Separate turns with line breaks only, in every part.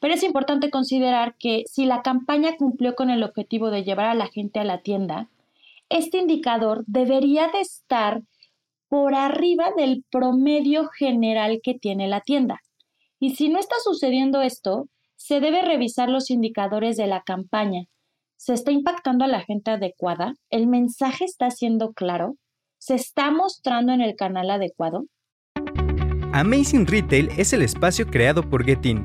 Pero es importante considerar que si la campaña cumplió con el objetivo de llevar a la gente a la tienda, este indicador debería de estar por arriba del promedio general que tiene la tienda. Y si no está sucediendo esto, se debe revisar los indicadores de la campaña. ¿Se está impactando a la gente adecuada? ¿El mensaje está siendo claro? ¿Se está mostrando en el canal adecuado?
Amazing Retail es el espacio creado por Getin,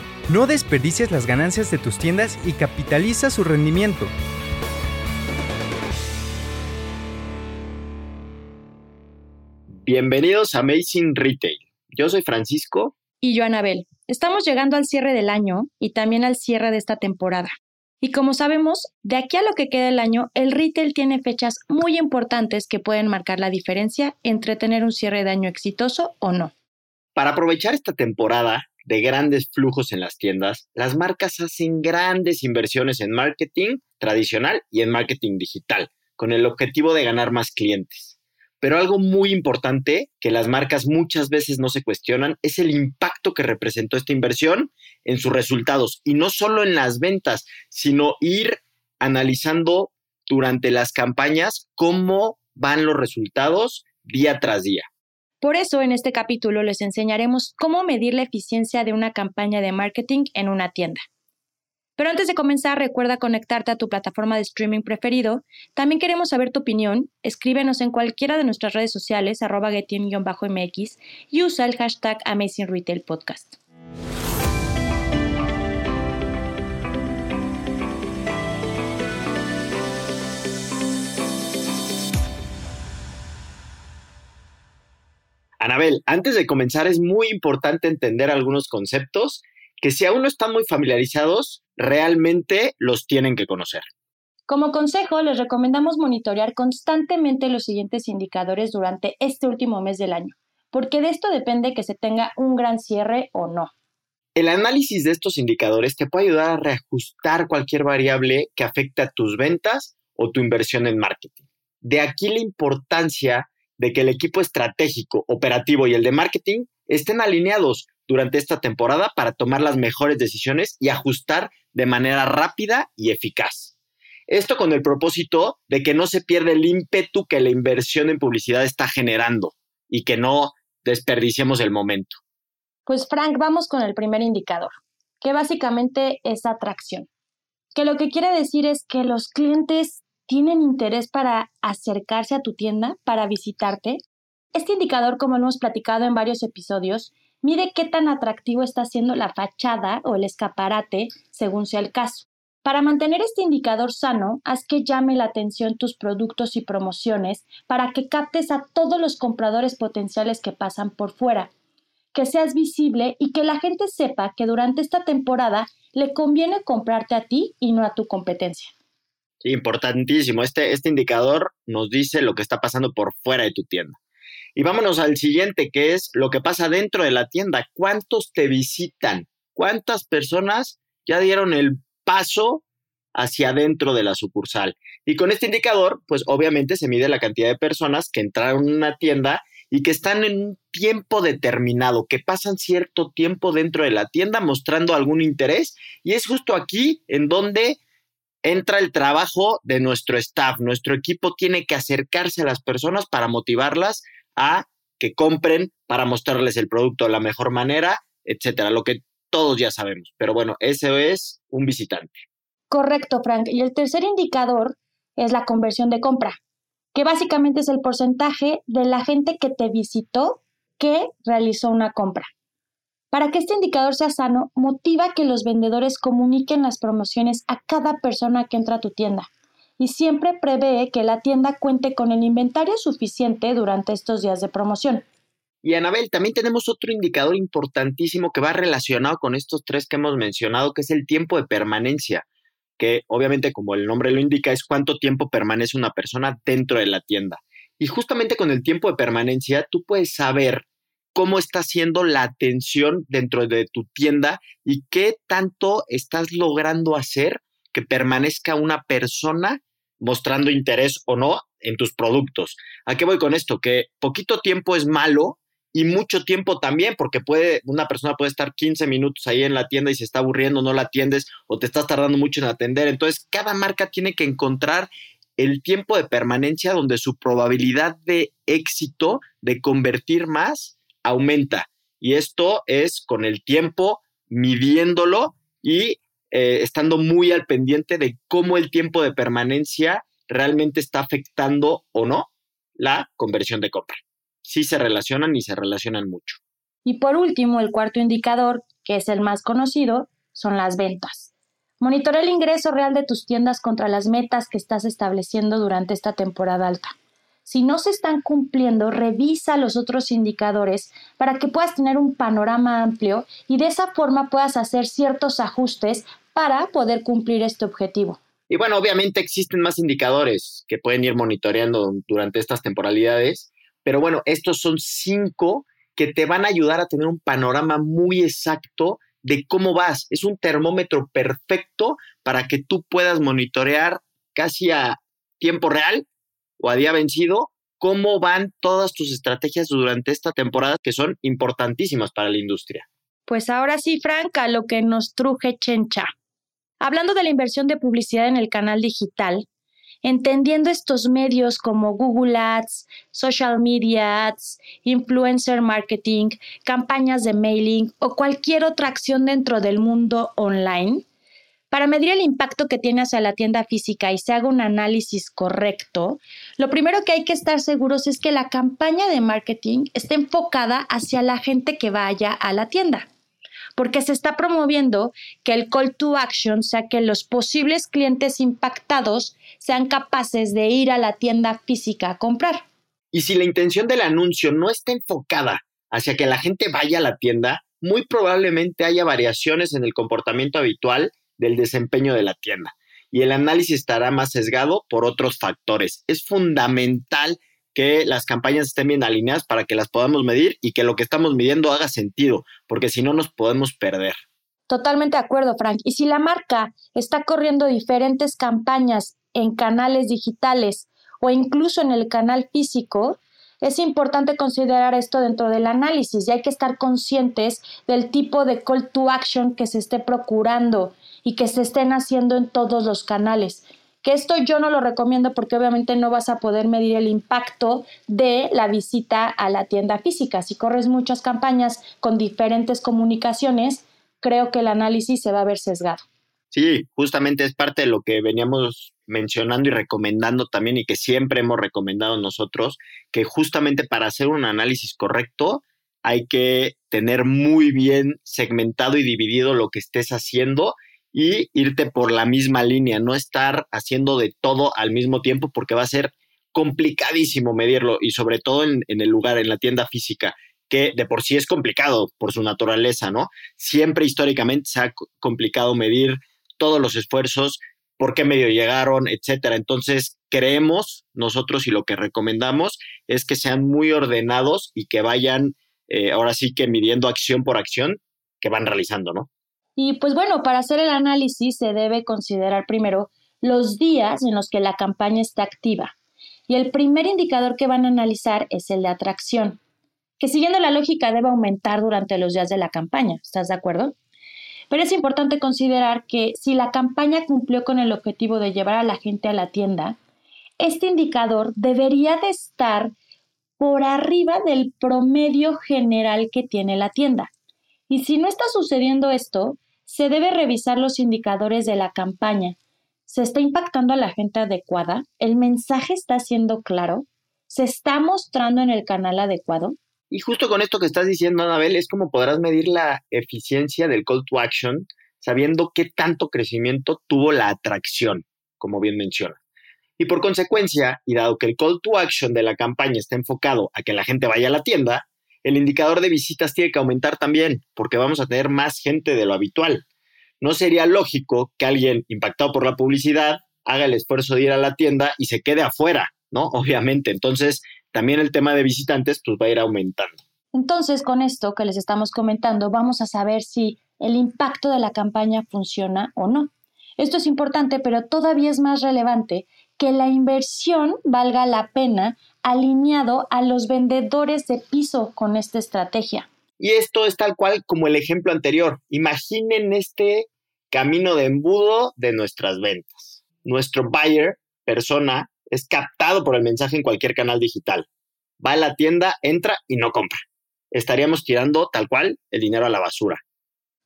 No desperdicies las ganancias de tus tiendas y capitaliza su rendimiento.
Bienvenidos a Amazing Retail. Yo soy Francisco.
Y yo, Anabel. Estamos llegando al cierre del año y también al cierre de esta temporada. Y como sabemos, de aquí a lo que queda el año, el retail tiene fechas muy importantes que pueden marcar la diferencia entre tener un cierre de año exitoso o no.
Para aprovechar esta temporada de grandes flujos en las tiendas, las marcas hacen grandes inversiones en marketing tradicional y en marketing digital, con el objetivo de ganar más clientes. Pero algo muy importante que las marcas muchas veces no se cuestionan es el impacto que representó esta inversión en sus resultados. Y no solo en las ventas, sino ir analizando durante las campañas cómo van los resultados día tras día.
Por eso en este capítulo les enseñaremos cómo medir la eficiencia de una campaña de marketing en una tienda. Pero antes de comenzar, recuerda conectarte a tu plataforma de streaming preferido. También queremos saber tu opinión. Escríbenos en cualquiera de nuestras redes sociales, arroba mx y usa el hashtag Amazing
Anabel, antes de comenzar es muy importante entender algunos conceptos que si aún no están muy familiarizados, realmente los tienen que conocer.
Como consejo, les recomendamos monitorear constantemente los siguientes indicadores durante este último mes del año, porque de esto depende que se tenga un gran cierre o no.
El análisis de estos indicadores te puede ayudar a reajustar cualquier variable que afecte a tus ventas o tu inversión en marketing. De aquí la importancia de que el equipo estratégico, operativo y el de marketing estén alineados durante esta temporada para tomar las mejores decisiones y ajustar de manera rápida y eficaz. Esto con el propósito de que no se pierda el ímpetu que la inversión en publicidad está generando y que no desperdiciemos el momento.
Pues Frank, vamos con el primer indicador, que básicamente es atracción, que lo que quiere decir es que los clientes tienen interés para acercarse a tu tienda, para visitarte. Este indicador, como hemos platicado en varios episodios, mide qué tan atractivo está siendo la fachada o el escaparate, según sea el caso. Para mantener este indicador sano, haz que llame la atención tus productos y promociones para que captes a todos los compradores potenciales que pasan por fuera, que seas visible y que la gente sepa que durante esta temporada le conviene comprarte a ti y no a tu competencia.
Importantísimo. Este, este indicador nos dice lo que está pasando por fuera de tu tienda. Y vámonos al siguiente, que es lo que pasa dentro de la tienda. ¿Cuántos te visitan? ¿Cuántas personas ya dieron el paso hacia adentro de la sucursal? Y con este indicador, pues obviamente se mide la cantidad de personas que entraron en una tienda y que están en un tiempo determinado, que pasan cierto tiempo dentro de la tienda mostrando algún interés. Y es justo aquí en donde entra el trabajo de nuestro staff. Nuestro equipo tiene que acercarse a las personas para motivarlas a que compren para mostrarles el producto de la mejor manera, etcétera, lo que todos ya sabemos. Pero bueno, ese es un visitante.
Correcto, Frank. Y el tercer indicador es la conversión de compra, que básicamente es el porcentaje de la gente que te visitó que realizó una compra. Para que este indicador sea sano, motiva que los vendedores comuniquen las promociones a cada persona que entra a tu tienda y siempre prevé que la tienda cuente con el inventario suficiente durante estos días de promoción.
Y Anabel, también tenemos otro indicador importantísimo que va relacionado con estos tres que hemos mencionado, que es el tiempo de permanencia. que obviamente como el nombre lo indica es cuánto tiempo permanece una persona dentro de la tienda. Y justamente con el tiempo de permanencia tú puedes saber cómo está siendo la atención dentro de tu tienda y qué tanto estás logrando hacer que permanezca una persona mostrando interés o no en tus productos. ¿A qué voy con esto? Que poquito tiempo es malo y mucho tiempo también, porque puede, una persona puede estar 15 minutos ahí en la tienda y se está aburriendo, no la atiendes o te estás tardando mucho en atender. Entonces, cada marca tiene que encontrar el tiempo de permanencia donde su probabilidad de éxito, de convertir más, aumenta. Y esto es con el tiempo, midiéndolo y eh, estando muy al pendiente de cómo el tiempo de permanencia realmente está afectando o no la conversión de compra sí se relacionan y se relacionan mucho.
Y por último, el cuarto indicador, que es el más conocido, son las ventas. Monitorea el ingreso real de tus tiendas contra las metas que estás estableciendo durante esta temporada alta. Si no se están cumpliendo, revisa los otros indicadores para que puedas tener un panorama amplio y de esa forma puedas hacer ciertos ajustes para poder cumplir este objetivo.
Y bueno, obviamente existen más indicadores que pueden ir monitoreando durante estas temporalidades pero bueno, estos son cinco que te van a ayudar a tener un panorama muy exacto de cómo vas. Es un termómetro perfecto para que tú puedas monitorear casi a tiempo real o a día vencido cómo van todas tus estrategias durante esta temporada que son importantísimas para la industria.
Pues ahora sí, Franca, lo que nos truje Chencha. Hablando de la inversión de publicidad en el canal digital, entendiendo estos medios como Google Ads, Social Media Ads, Influencer Marketing, campañas de mailing o cualquier otra acción dentro del mundo online, para medir el impacto que tiene hacia la tienda física y se haga un análisis correcto, lo primero que hay que estar seguros es que la campaña de marketing esté enfocada hacia la gente que vaya a la tienda porque se está promoviendo que el call to action sea que los posibles clientes impactados sean capaces de ir a la tienda física a comprar.
Y si la intención del anuncio no está enfocada hacia que la gente vaya a la tienda, muy probablemente haya variaciones en el comportamiento habitual del desempeño de la tienda y el análisis estará más sesgado por otros factores. Es fundamental que las campañas estén bien alineadas para que las podamos medir y que lo que estamos midiendo haga sentido, porque si no nos podemos perder.
Totalmente de acuerdo, Frank. Y si la marca está corriendo diferentes campañas en canales digitales o incluso en el canal físico, es importante considerar esto dentro del análisis y hay que estar conscientes del tipo de call to action que se esté procurando y que se estén haciendo en todos los canales que esto yo no lo recomiendo porque obviamente no vas a poder medir el impacto de la visita a la tienda física. Si corres muchas campañas con diferentes comunicaciones, creo que el análisis se va a ver sesgado.
Sí, justamente es parte de lo que veníamos mencionando y recomendando también y que siempre hemos recomendado nosotros, que justamente para hacer un análisis correcto hay que tener muy bien segmentado y dividido lo que estés haciendo y irte por la misma línea, no estar haciendo de todo al mismo tiempo porque va a ser complicadísimo medirlo y sobre todo en, el lugar, en la tienda física, que de por sí es complicado por su naturaleza, ¿no? Siempre históricamente se ha complicado medir todos los esfuerzos, por qué medio llegaron, etcétera. Entonces, creemos nosotros y lo que recomendamos es que sean muy ordenados y que vayan, eh, ahora sí que midiendo acción por acción que van realizando, ¿no?
Y pues bueno, para hacer el análisis se debe considerar primero los días en los que la campaña está activa. Y el primer indicador que van a analizar es el de atracción, que siguiendo la lógica debe aumentar durante los días de la campaña. ¿Estás de acuerdo? Pero es importante considerar que si la campaña cumplió con el objetivo de llevar a la gente a la tienda, este indicador debería de estar por arriba del promedio general que tiene la tienda. Y si no está sucediendo esto, se debe revisar los indicadores de la campaña. ¿Se está impactando a la gente adecuada? ¿El mensaje está siendo claro? ¿Se está mostrando en el canal adecuado?
Y justo con esto que estás diciendo, Anabel, es como podrás medir la eficiencia del call to action sabiendo qué tanto crecimiento tuvo la atracción, como bien menciona. Y por consecuencia, y dado que el call to action de la campaña está enfocado a que la gente vaya a la tienda, el indicador de visitas tiene que aumentar también, porque vamos a tener más gente de lo habitual. no sería lógico que alguien impactado por la publicidad haga el esfuerzo de ir a la tienda y se quede afuera, ¿no? Obviamente. Entonces, también el tema de visitantes pues va a ir aumentando.
Entonces, con esto que les estamos comentando, vamos a saber si el impacto de la campaña funciona o no. Esto es importante, pero todavía es más relevante que la inversión valga la pena alineado a los vendedores de piso con esta estrategia.
Y esto es tal cual como el ejemplo anterior. Imaginen este camino de embudo de nuestras ventas. Nuestro buyer, persona, es captado por el mensaje en cualquier canal digital. Va a la tienda, entra y no compra. Estaríamos tirando tal cual el dinero a la basura.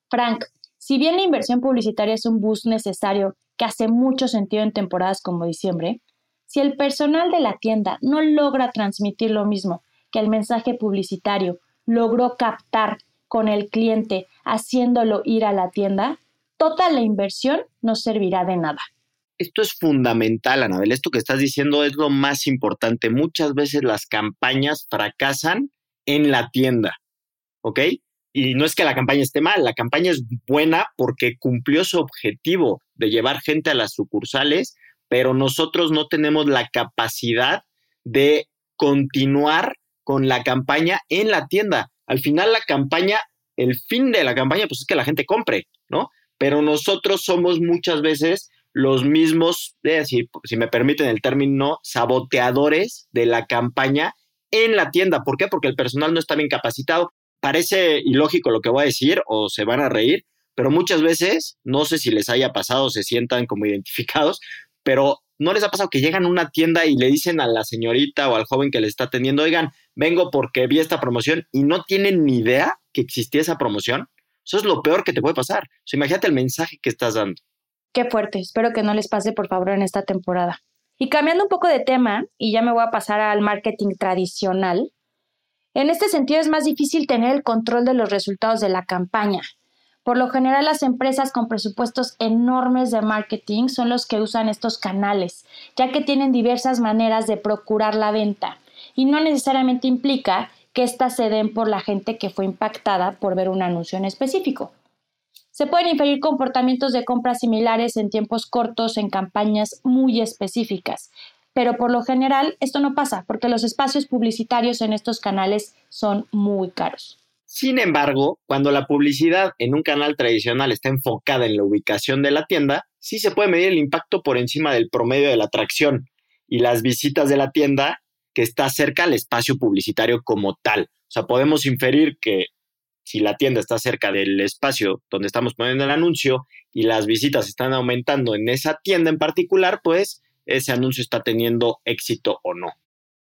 Frank, si bien la inversión publicitaria es un boost necesario que hace mucho sentido en temporadas como diciembre, si el personal de la tienda no logra transmitir lo mismo que el mensaje publicitario logró captar con el cliente haciéndolo ir a la tienda, toda la inversión no servirá de nada.
Esto es fundamental, Anabel. Esto que estás diciendo es lo más importante. Muchas veces las campañas fracasan en la tienda, ¿ok? Y no es que la campaña esté mal, la campaña es buena porque cumplió su objetivo de llevar gente a las sucursales, pero nosotros no tenemos la capacidad de continuar con la campaña en la tienda. Al final la campaña, el fin de la campaña, pues es que la gente compre, ¿no? Pero nosotros somos muchas veces los mismos, si, si me permiten el término, saboteadores de la campaña en la tienda. ¿Por qué? Porque el personal no está bien capacitado. Parece ilógico lo que voy a decir o se van a reír, pero muchas veces, no sé si les haya pasado, se sientan como identificados, pero ¿no les ha pasado que llegan a una tienda y le dicen a la señorita o al joven que les está atendiendo, oigan, vengo porque vi esta promoción y no tienen ni idea que existía esa promoción? Eso es lo peor que te puede pasar. Imagínate el mensaje que estás dando.
Qué fuerte, espero que no les pase por favor en esta temporada. Y cambiando un poco de tema, y ya me voy a pasar al marketing tradicional, en este sentido es más difícil tener el control de los resultados de la campaña. Por lo general, las empresas con presupuestos enormes de marketing son los que usan estos canales, ya que tienen diversas maneras de procurar la venta, y no necesariamente implica que éstas se den por la gente que fue impactada por ver un anuncio en específico. Se pueden inferir comportamientos de compra similares en tiempos cortos en campañas muy específicas, pero por lo general esto no pasa porque los espacios publicitarios en estos canales son muy caros.
Sin embargo, cuando la publicidad en un canal tradicional está enfocada en la ubicación de la tienda, sí se puede medir el impacto por encima del promedio de la atracción y las visitas de la tienda que está cerca al espacio publicitario como tal. O sea, podemos inferir que si la tienda está cerca del espacio donde estamos poniendo el anuncio y las visitas están aumentando en esa tienda en particular, pues ese anuncio está teniendo éxito o no.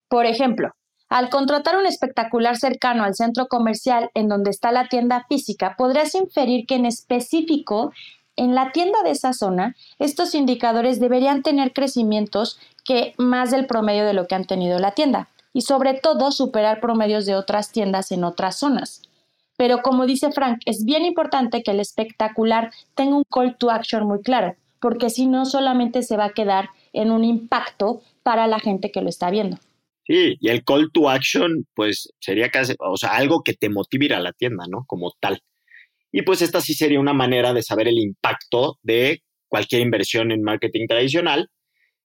Por ejemplo, al contratar un espectacular cercano al centro comercial en donde está la tienda física, podrás inferir que en específico en la tienda de esa zona, estos indicadores deberían tener crecimientos que más del promedio de lo que han tenido la tienda y sobre todo superar promedios de otras tiendas en otras zonas. Pero como dice Frank, es bien importante que el espectacular tenga un call to action muy claro, porque si no solamente se va a quedar en un impacto para la gente que lo está viendo.
Sí, y el call to action, pues sería casi, o sea, algo que te motive a la tienda, ¿no? Como tal. Y pues esta sí sería una manera de saber el impacto de cualquier inversión en marketing tradicional.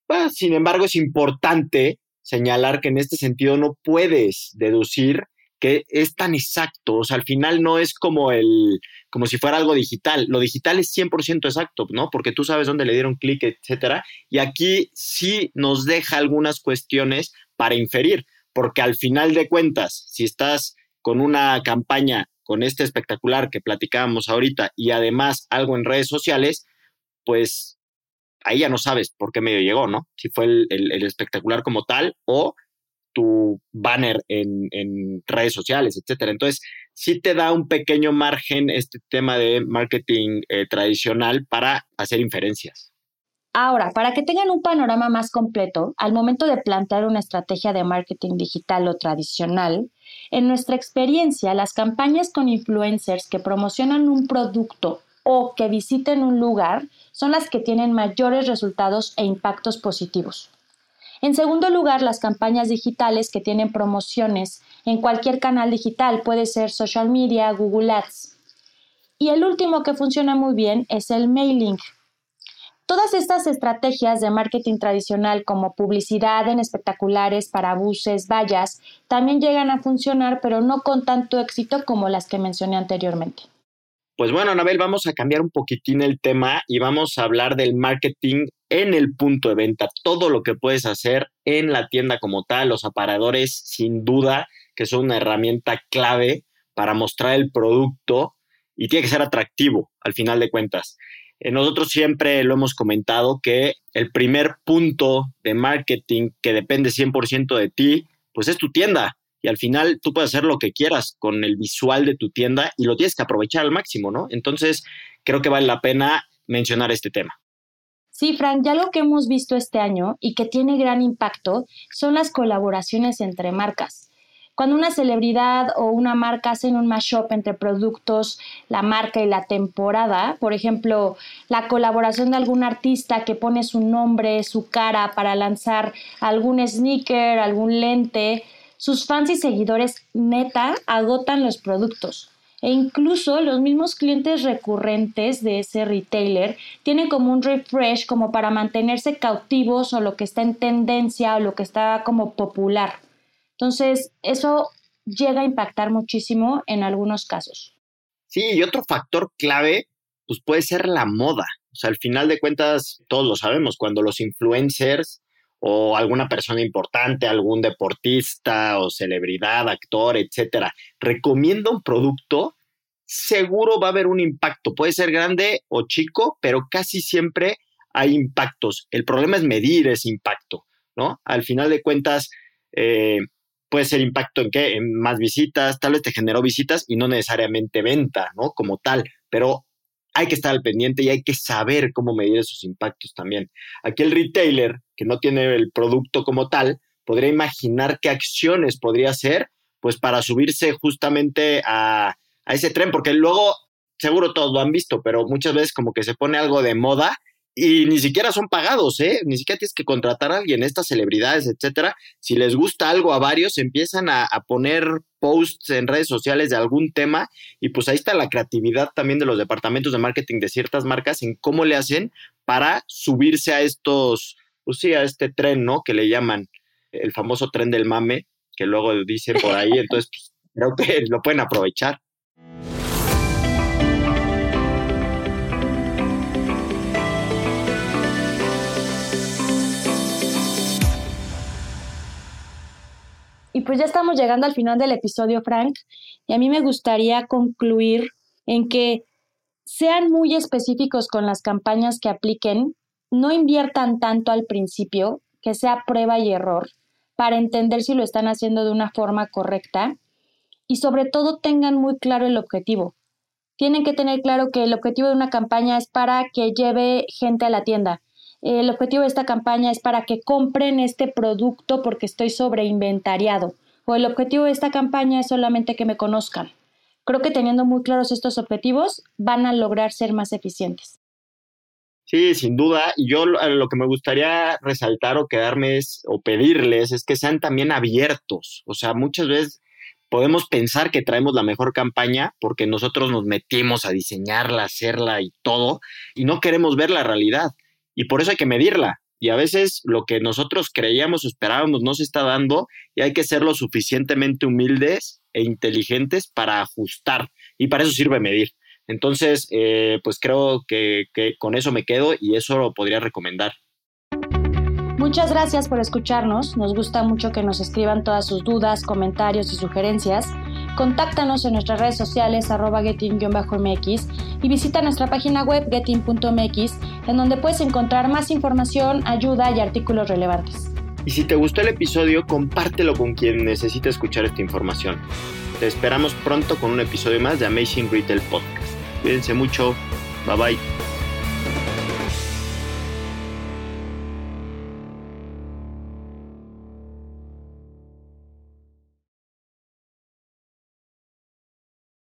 Pues, sin embargo, es importante señalar que en este sentido no puedes deducir que es tan exacto, o sea, al final no es como el, como si fuera algo digital, lo digital es 100% exacto, ¿no? Porque tú sabes dónde le dieron clic, etcétera, y aquí sí nos deja algunas cuestiones para inferir, porque al final de cuentas, si estás con una campaña con este espectacular que platicábamos ahorita y además algo en redes sociales, pues ahí ya no sabes por qué medio llegó, ¿no? Si fue el, espectacular como tal o tu banner en, redes sociales, etcétera. Entonces, sí te da un pequeño margen este tema de marketing eh, tradicional para hacer inferencias.
Ahora, para que tengan un panorama más completo, al momento de plantear una estrategia de marketing digital o tradicional, en nuestra experiencia, las campañas con influencers que promocionan un producto o que visiten un lugar son las que tienen mayores resultados e impactos positivos. En segundo lugar, las campañas digitales que tienen promociones en cualquier canal digital, puede ser social media, Google Ads. Y el último que funciona muy bien es el mailing. Todas estas estrategias de marketing tradicional como publicidad en espectaculares, para buses, vallas, también llegan a funcionar, pero no con tanto éxito como las que mencioné anteriormente.
Pues bueno, Anabel, vamos a cambiar un poquitín el tema y vamos a hablar del marketing en el punto de venta, todo lo que puedes hacer en la tienda como tal, los aparadores sin duda que son una herramienta clave para mostrar el producto y tiene que ser atractivo al final de cuentas. Eh, nosotros siempre lo hemos comentado que el primer punto de marketing que depende 100% de ti, pues es tu tienda y al final tú puedes hacer lo que quieras con el visual de tu tienda y lo tienes que aprovechar al máximo, ¿no? Entonces, creo que vale la pena mencionar este tema.
Sí, Frank, ya lo que hemos visto este año y que tiene gran impacto son las colaboraciones entre marcas. Cuando una celebridad o una marca hacen un mashup entre productos, la marca y la temporada, por ejemplo, la colaboración de algún artista que pone su nombre, su cara para lanzar algún sneaker, algún lente, sus fans y seguidores neta agotan los productos. E incluso los mismos clientes recurrentes de ese retailer tienen como un refresh como para mantenerse cautivos o lo que está en tendencia o lo que está como popular. Entonces, eso llega a impactar muchísimo en algunos casos.
Sí, y otro factor clave, pues puede ser la moda. O sea, al final de cuentas, todos lo sabemos, cuando los influencers o alguna persona importante, algún deportista o celebridad, actor, etcétera, recomienda un producto, seguro va a haber un impacto. Puede ser grande o chico, pero casi siempre hay impactos. El problema es medir ese impacto, ¿no? Al final de cuentas, eh, puede ser impacto en qué, en más visitas, tal vez te generó visitas y no necesariamente venta, ¿no? Como tal, pero hay que estar al pendiente y hay que saber cómo medir esos impactos también. Aquí el retailer, que no tiene el producto como tal, podría imaginar qué acciones podría hacer, pues para subirse justamente a, a ese tren, porque luego, seguro todos lo han visto, pero muchas veces como que se pone algo de moda y ni siquiera son pagados, ¿eh? Ni siquiera tienes que contratar a alguien, estas celebridades, etcétera. Si les gusta algo a varios, empiezan a, poner posts en redes sociales de algún tema y pues ahí está la creatividad también de los departamentos de marketing de ciertas marcas en cómo le hacen para subirse a estos, pues sí, a este tren, ¿no? Que le llaman el famoso tren del mame, que luego dicen por ahí, entonces pues, creo que lo pueden aprovechar.
Y pues ya estamos llegando al final del episodio, Frank, y a mí me gustaría concluir en que sean muy específicos con las campañas que apliquen, no inviertan tanto al principio, que sea prueba y error, para entender si lo están haciendo de una forma correcta y sobre todo tengan muy claro el objetivo. Tienen que tener claro que el objetivo de una campaña es para que lleve gente a la tienda, el objetivo de esta campaña es para que compren este producto porque estoy sobreinventariado. O el objetivo de esta campaña es solamente que me conozcan. Creo que teniendo muy claros estos objetivos van a lograr ser más eficientes.
Sí, sin duda. Y yo lo que me gustaría resaltar o quedarme es, o pedirles es que sean también abiertos. O sea, muchas veces podemos pensar que traemos la mejor campaña porque nosotros nos metimos a diseñarla, hacerla y todo, y no queremos ver la realidad y por eso hay que medirla. Y a veces lo que nosotros creíamos o esperábamos no se está dando y hay que ser lo suficientemente humildes e inteligentes para ajustar. Y para eso sirve medir. Entonces, eh, pues creo que, que con eso me quedo y eso lo podría recomendar.
Muchas gracias por escucharnos. Nos gusta mucho que nos escriban todas sus dudas, comentarios y sugerencias. Contáctanos en nuestras redes sociales arroba getting-mx y visita nuestra página web getting.mx en donde puedes encontrar más información, ayuda y artículos relevantes.
Y si te gustó el episodio, compártelo con quien necesite escuchar esta información. Te esperamos pronto con un episodio más de Amazing Retail Podcast. Cuídense mucho. Bye bye.